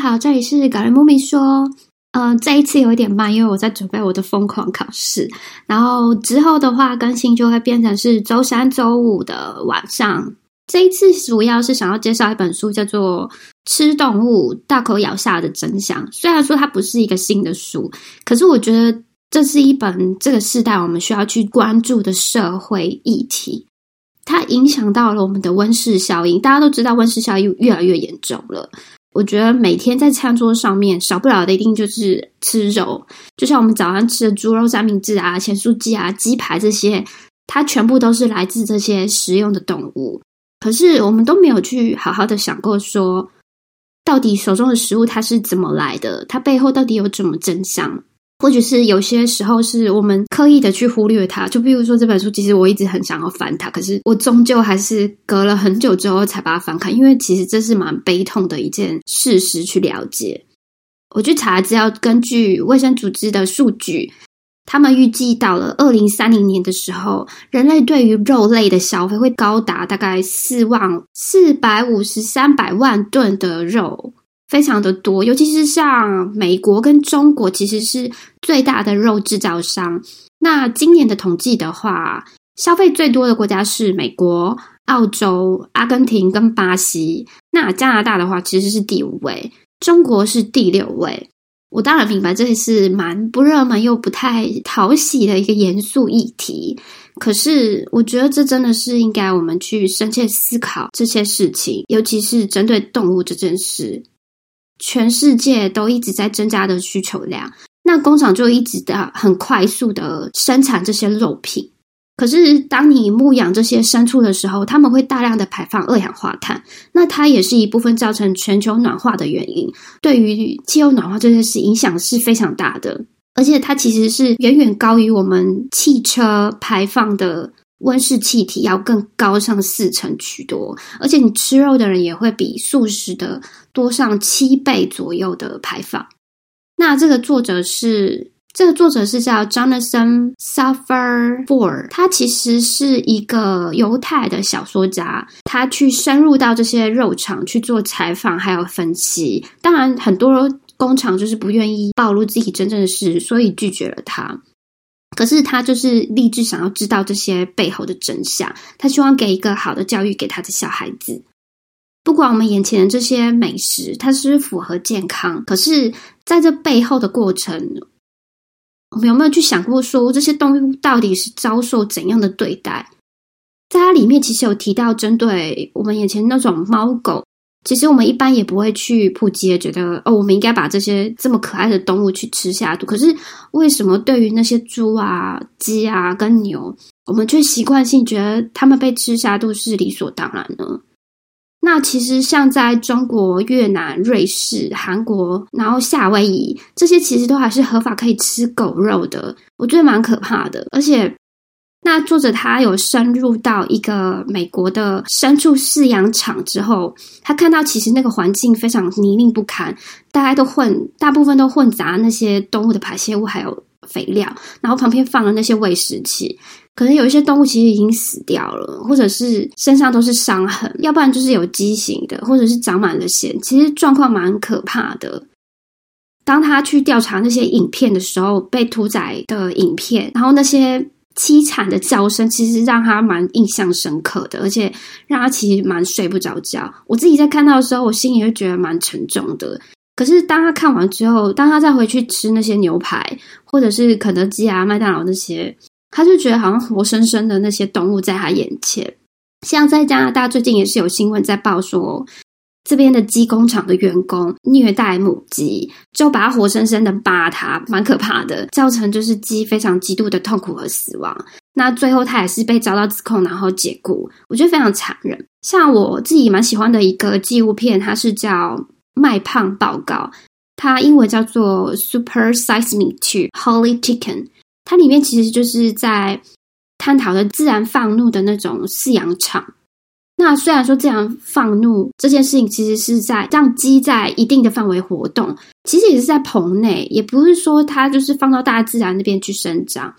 好，这里是搞人木咪说。嗯，这一次有一点慢，因为我在准备我的疯狂考试。然后之后的话，更新就会变成是周三、周五的晚上。这一次主要是想要介绍一本书，叫做《吃动物大口咬下的真相》。虽然说它不是一个新的书，可是我觉得这是一本这个时代我们需要去关注的社会议题。它影响到了我们的温室效应，大家都知道温室效应越来越严重了。我觉得每天在餐桌上面少不了的一定就是吃肉，就像我们早上吃的猪肉三明治啊、咸酥鸡啊、鸡排这些，它全部都是来自这些食用的动物。可是我们都没有去好好的想过，说到底手中的食物它是怎么来的，它背后到底有怎么真相？或者是有些时候是我们刻意的去忽略它，就比如说这本书，其实我一直很想要翻它，可是我终究还是隔了很久之后才把它翻开，因为其实这是蛮悲痛的一件事实去了解。我去查资料，根据卫生组织的数据，他们预计到了二零三零年的时候，人类对于肉类的消费会高达大概四万四百五十三百万吨的肉。非常的多，尤其是像美国跟中国，其实是最大的肉制造商。那今年的统计的话，消费最多的国家是美国、澳洲、阿根廷跟巴西。那加拿大的话，其实是第五位，中国是第六位。我当然明白，这是蛮不热门又不太讨喜的一个严肃议题。可是，我觉得这真的是应该我们去深切思考这些事情，尤其是针对动物这件事。全世界都一直在增加的需求量，那工厂就一直的很快速的生产这些肉品。可是，当你牧养这些牲畜的时候，他们会大量的排放二氧化碳，那它也是一部分造成全球暖化的原因。对于气候暖化这件事影响是非常大的，而且它其实是远远高于我们汽车排放的。温室气体要更高上四成许多，而且你吃肉的人也会比素食的多上七倍左右的排放。那这个作者是这个作者是叫 Jonathan Safar，他其实是一个犹太的小说家，他去深入到这些肉厂去做采访还有分析。当然，很多工厂就是不愿意暴露自己真正的事，所以拒绝了他。可是他就是立志想要知道这些背后的真相，他希望给一个好的教育给他的小孩子。不管我们眼前的这些美食，它是符合健康，可是在这背后的过程，我们有没有去想过，说这些动物到底是遭受怎样的对待？在它里面其实有提到，针对我们眼前那种猫狗。其实我们一般也不会去扑街，觉得哦，我们应该把这些这么可爱的动物去吃下肚。可是为什么对于那些猪啊、鸡啊跟牛，我们却习惯性觉得它们被吃下肚是理所当然呢？那其实像在中国、越南、瑞士、韩国，然后夏威夷这些，其实都还是合法可以吃狗肉的。我觉得蛮可怕的，而且。那作者他有深入到一个美国的牲畜饲养场之后，他看到其实那个环境非常泥泞不堪，大家都混，大部分都混杂那些动物的排泄物还有肥料，然后旁边放了那些喂食器，可能有一些动物其实已经死掉了，或者是身上都是伤痕，要不然就是有畸形的，或者是长满了癣，其实状况蛮可怕的。当他去调查那些影片的时候，被屠宰的影片，然后那些。凄惨的叫声其实让他蛮印象深刻的，而且让他其实蛮睡不着觉。我自己在看到的时候，我心里会觉得蛮沉重的。可是当他看完之后，当他再回去吃那些牛排，或者是肯德基啊、麦当劳那些，他就觉得好像活生生的那些动物在他眼前。像在加拿大，最近也是有新闻在报说。这边的鸡工厂的员工虐待母鸡，就把它活生生的扒它，蛮可怕的，造成就是鸡非常极度的痛苦和死亡。那最后它也是被遭到指控，然后解雇，我觉得非常残忍。像我自己蛮喜欢的一个纪录片，它是叫《卖胖报告》，它英文叫做《Super Size Me to Holy Chicken》，它里面其实就是在探讨的自然放怒的那种饲养场。那虽然说这样放怒这件事情，其实是在让鸡在一定的范围活动，其实也是在棚内，也不是说它就是放到大自然那边去生长。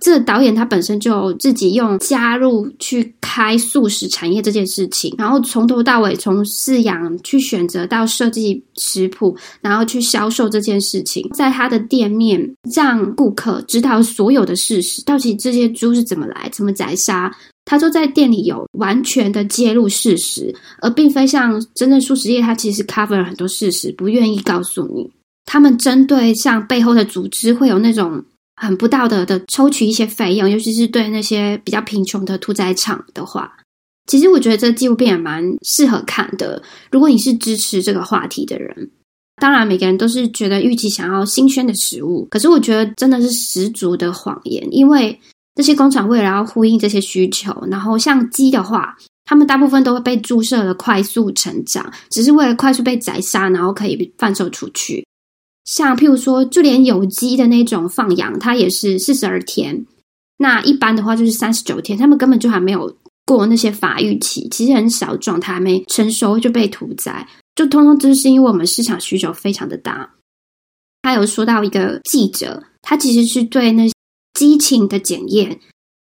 这导演他本身就自己用加入去开素食产业这件事情，然后从头到尾从饲养去选择到设计食谱，然后去销售这件事情，在他的店面让顾客知道所有的事实，到底这些猪是怎么来、怎么宰杀，他都在店里有完全的揭露事实，而并非像真正素食业，他其实 cover 了很多事实，不愿意告诉你。他们针对像背后的组织会有那种。很不道德的抽取一些费用，尤其是对那些比较贫穷的屠宰场的话，其实我觉得这纪录片也蛮适合看的。如果你是支持这个话题的人，当然每个人都是觉得预期想要新鲜的食物，可是我觉得真的是十足的谎言，因为这些工厂为了要呼应这些需求，然后像鸡的话，他们大部分都会被注射了快速成长，只是为了快速被宰杀，然后可以贩售出去。像譬如说，就连有机的那种放养，它也是四十二天。那一般的话就是三十九天，他们根本就还没有过那些发育期，其实很小状态还没成熟就被屠宰，就通通都是因为我们市场需求非常的大。他有说到一个记者，他其实是对那激情的检验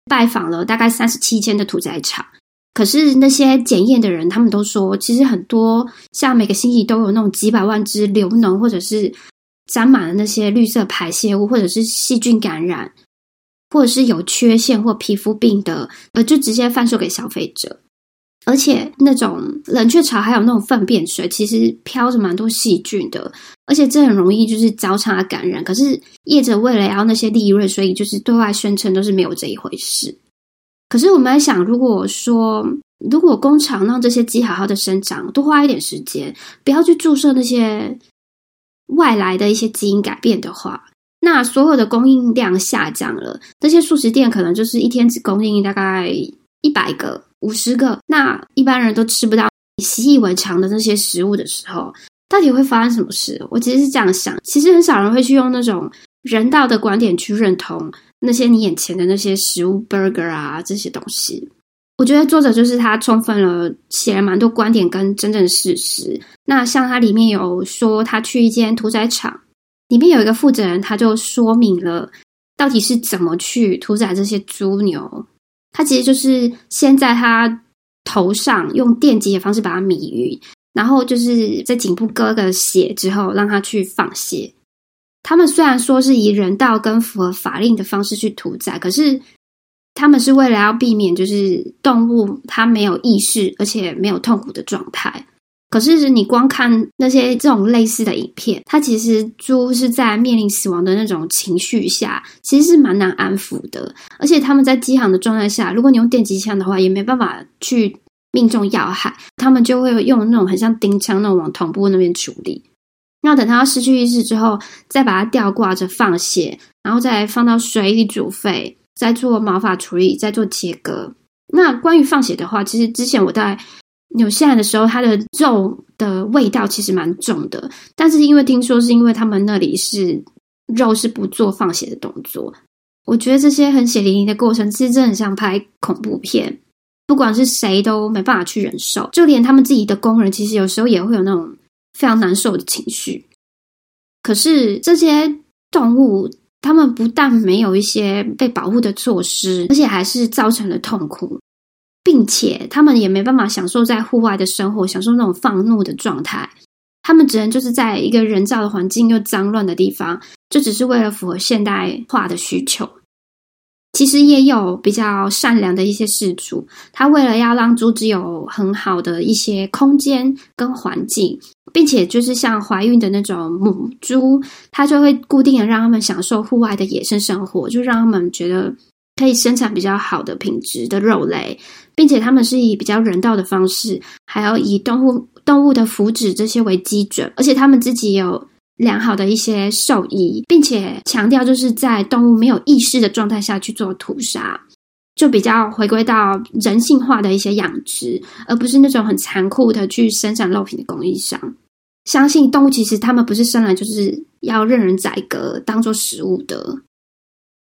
拜访了大概三十七间的屠宰场，可是那些检验的人，他们都说，其实很多像每个星期都有那种几百万只流脓，或者是。沾满了那些绿色排泄物，或者是细菌感染，或者是有缺陷或皮肤病的，呃，就直接贩售给消费者。而且那种冷却槽还有那种粪便水，其实飘着蛮多细菌的，而且这很容易就是交叉感染。可是业者为了要那些利润，所以就是对外宣称都是没有这一回事。可是我们在想，如果说如果工厂让这些鸡好好的生长，多花一点时间，不要去注射那些。外来的一些基因改变的话，那所有的供应量下降了，这些素食店可能就是一天只供应大概一百个、五十个，那一般人都吃不到你习以为常的那些食物的时候，到底会发生什么事？我其实是这样想，其实很少人会去用那种人道的观点去认同那些你眼前的那些食物，burger 啊这些东西。我觉得作者就是他充分了写了蛮多观点跟真正事实。那像他里面有说，他去一间屠宰场，里面有一个负责人，他就说明了到底是怎么去屠宰这些猪牛。他其实就是先在他头上用电击的方式把它迷晕，然后就是在颈部割个血之后，让他去放血。他们虽然说是以人道跟符合法令的方式去屠宰，可是。他们是为了要避免，就是动物它没有意识，而且没有痛苦的状态。可是你光看那些这种类似的影片，它其实猪是在面临死亡的那种情绪下，其实是蛮难安抚的。而且他们在饥寒的状态下，如果你用电击枪的话，也没办法去命中要害，他们就会用那种很像钉枪那种往臀部那边处理。那等它失去意识之后，再把它吊挂着放血，然后再放到水里煮沸。再做毛发处理，再做切割。那关于放血的话，其实之前我在纽西兰的时候，它的肉的味道其实蛮重的。但是因为听说是因为他们那里是肉是不做放血的动作，我觉得这些很血淋淋的过程，其实真的很像拍恐怖片。不管是谁都没办法去忍受，就连他们自己的工人，其实有时候也会有那种非常难受的情绪。可是这些动物。他们不但没有一些被保护的措施，而且还是造成了痛苦，并且他们也没办法享受在户外的生活，享受那种放怒的状态。他们只能就是在一个人造的环境又脏乱的地方，就只是为了符合现代化的需求。其实也有比较善良的一些事主，他为了要让猪只有很好的一些空间跟环境，并且就是像怀孕的那种母猪，他就会固定的让他们享受户外的野生生活，就让他们觉得可以生产比较好的品质的肉类，并且他们是以比较人道的方式，还要以动物动物的福祉这些为基准，而且他们自己有。良好的一些兽医，并且强调就是在动物没有意识的状态下去做屠杀，就比较回归到人性化的一些养殖，而不是那种很残酷的去生产肉品的工艺上。相信动物其实他们不是生来就是要任人宰割当做食物的。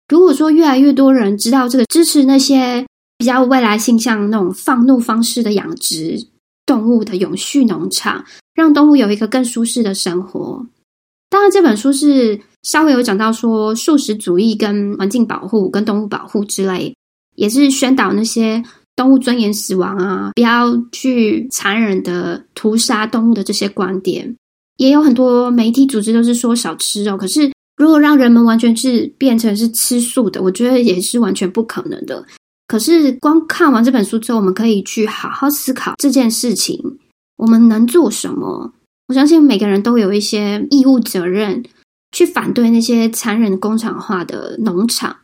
如果说越来越多人知道这个，支持那些比较未来性向那种放怒方式的养殖动物的永续农场，让动物有一个更舒适的生活。当然，这本书是稍微有讲到说，素食主义跟环境保护、跟动物保护之类，也是宣导那些动物尊严死亡啊，不要去残忍的屠杀动物的这些观点。也有很多媒体组织都是说少吃肉，可是如果让人们完全是变成是吃素的，我觉得也是完全不可能的。可是光看完这本书之后，我们可以去好好思考这件事情，我们能做什么？我相信每个人都有一些义务责任，去反对那些残忍工厂化的农场，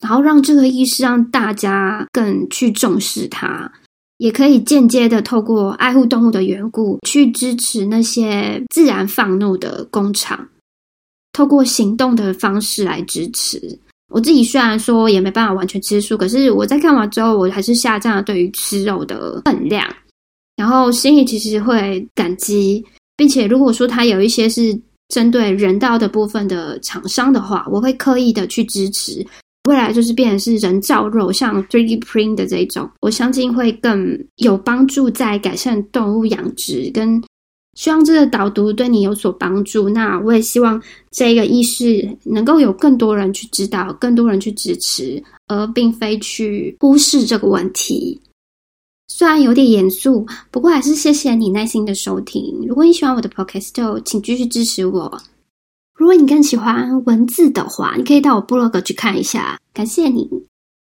然后让这个意识让大家更去重视它，也可以间接的透过爱护动物的缘故，去支持那些自然放怒的工厂，透过行动的方式来支持。我自己虽然说也没办法完全吃素，可是我在看完之后，我还是下降了对于吃肉的分量，然后心里其实会感激，并且如果说它有一些是针对人道的部分的厂商的话，我会刻意的去支持。未来就是变成是人造肉，像 3D print 的这种，我相信会更有帮助在改善动物养殖跟。希望这个导读对你有所帮助。那我也希望这个意识能够有更多人去知道，更多人去支持，而并非去忽视这个问题。虽然有点严肃，不过还是谢谢你耐心的收听。如果你喜欢我的 podcast，请继续支持我。如果你更喜欢文字的话，你可以到我部落格去看一下。感谢你。